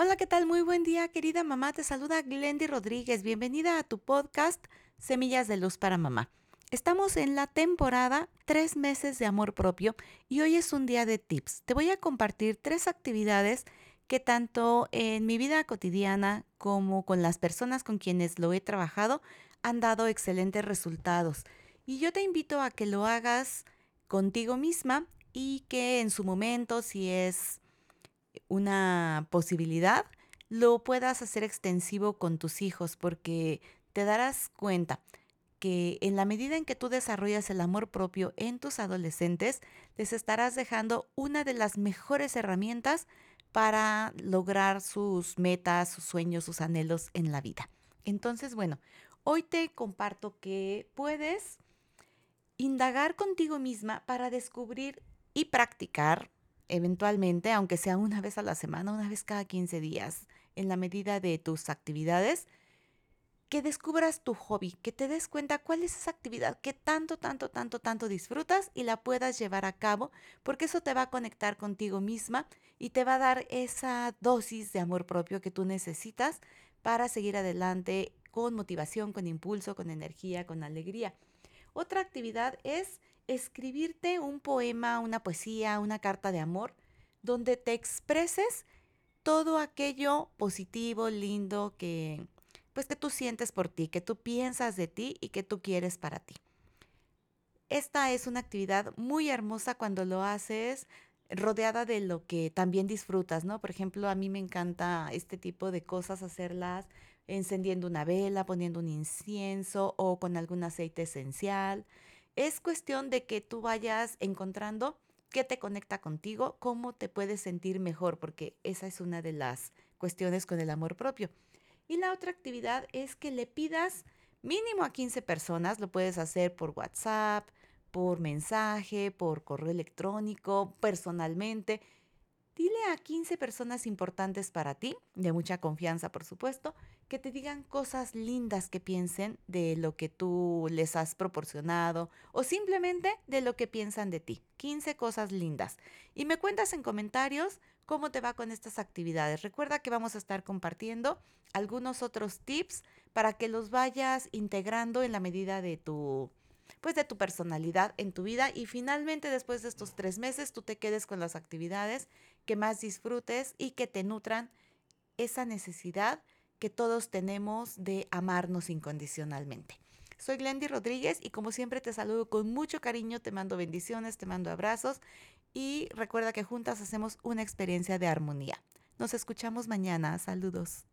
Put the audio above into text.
Hola, ¿qué tal? Muy buen día, querida mamá. Te saluda Glendy Rodríguez. Bienvenida a tu podcast Semillas de Luz para Mamá. Estamos en la temporada Tres meses de amor propio y hoy es un día de tips. Te voy a compartir tres actividades que tanto en mi vida cotidiana como con las personas con quienes lo he trabajado han dado excelentes resultados. Y yo te invito a que lo hagas contigo misma y que en su momento, si es una posibilidad, lo puedas hacer extensivo con tus hijos porque te darás cuenta que en la medida en que tú desarrollas el amor propio en tus adolescentes, les estarás dejando una de las mejores herramientas para lograr sus metas, sus sueños, sus anhelos en la vida. Entonces, bueno, hoy te comparto que puedes indagar contigo misma para descubrir y practicar eventualmente, aunque sea una vez a la semana, una vez cada 15 días, en la medida de tus actividades, que descubras tu hobby, que te des cuenta cuál es esa actividad que tanto, tanto, tanto, tanto disfrutas y la puedas llevar a cabo, porque eso te va a conectar contigo misma y te va a dar esa dosis de amor propio que tú necesitas para seguir adelante con motivación, con impulso, con energía, con alegría. Otra actividad es escribirte un poema, una poesía, una carta de amor, donde te expreses todo aquello positivo, lindo que pues que tú sientes por ti, que tú piensas de ti y que tú quieres para ti. Esta es una actividad muy hermosa cuando lo haces rodeada de lo que también disfrutas, ¿no? Por ejemplo, a mí me encanta este tipo de cosas, hacerlas encendiendo una vela, poniendo un incienso o con algún aceite esencial. Es cuestión de que tú vayas encontrando qué te conecta contigo, cómo te puedes sentir mejor, porque esa es una de las cuestiones con el amor propio. Y la otra actividad es que le pidas mínimo a 15 personas, lo puedes hacer por WhatsApp, por mensaje, por correo electrónico, personalmente. Dile a 15 personas importantes para ti, de mucha confianza por supuesto, que te digan cosas lindas que piensen de lo que tú les has proporcionado o simplemente de lo que piensan de ti. 15 cosas lindas. Y me cuentas en comentarios cómo te va con estas actividades. Recuerda que vamos a estar compartiendo algunos otros tips para que los vayas integrando en la medida de tu pues de tu personalidad en tu vida y finalmente después de estos tres meses tú te quedes con las actividades que más disfrutes y que te nutran esa necesidad que todos tenemos de amarnos incondicionalmente. Soy Glendy Rodríguez y como siempre te saludo con mucho cariño, te mando bendiciones, te mando abrazos y recuerda que juntas hacemos una experiencia de armonía. Nos escuchamos mañana. Saludos.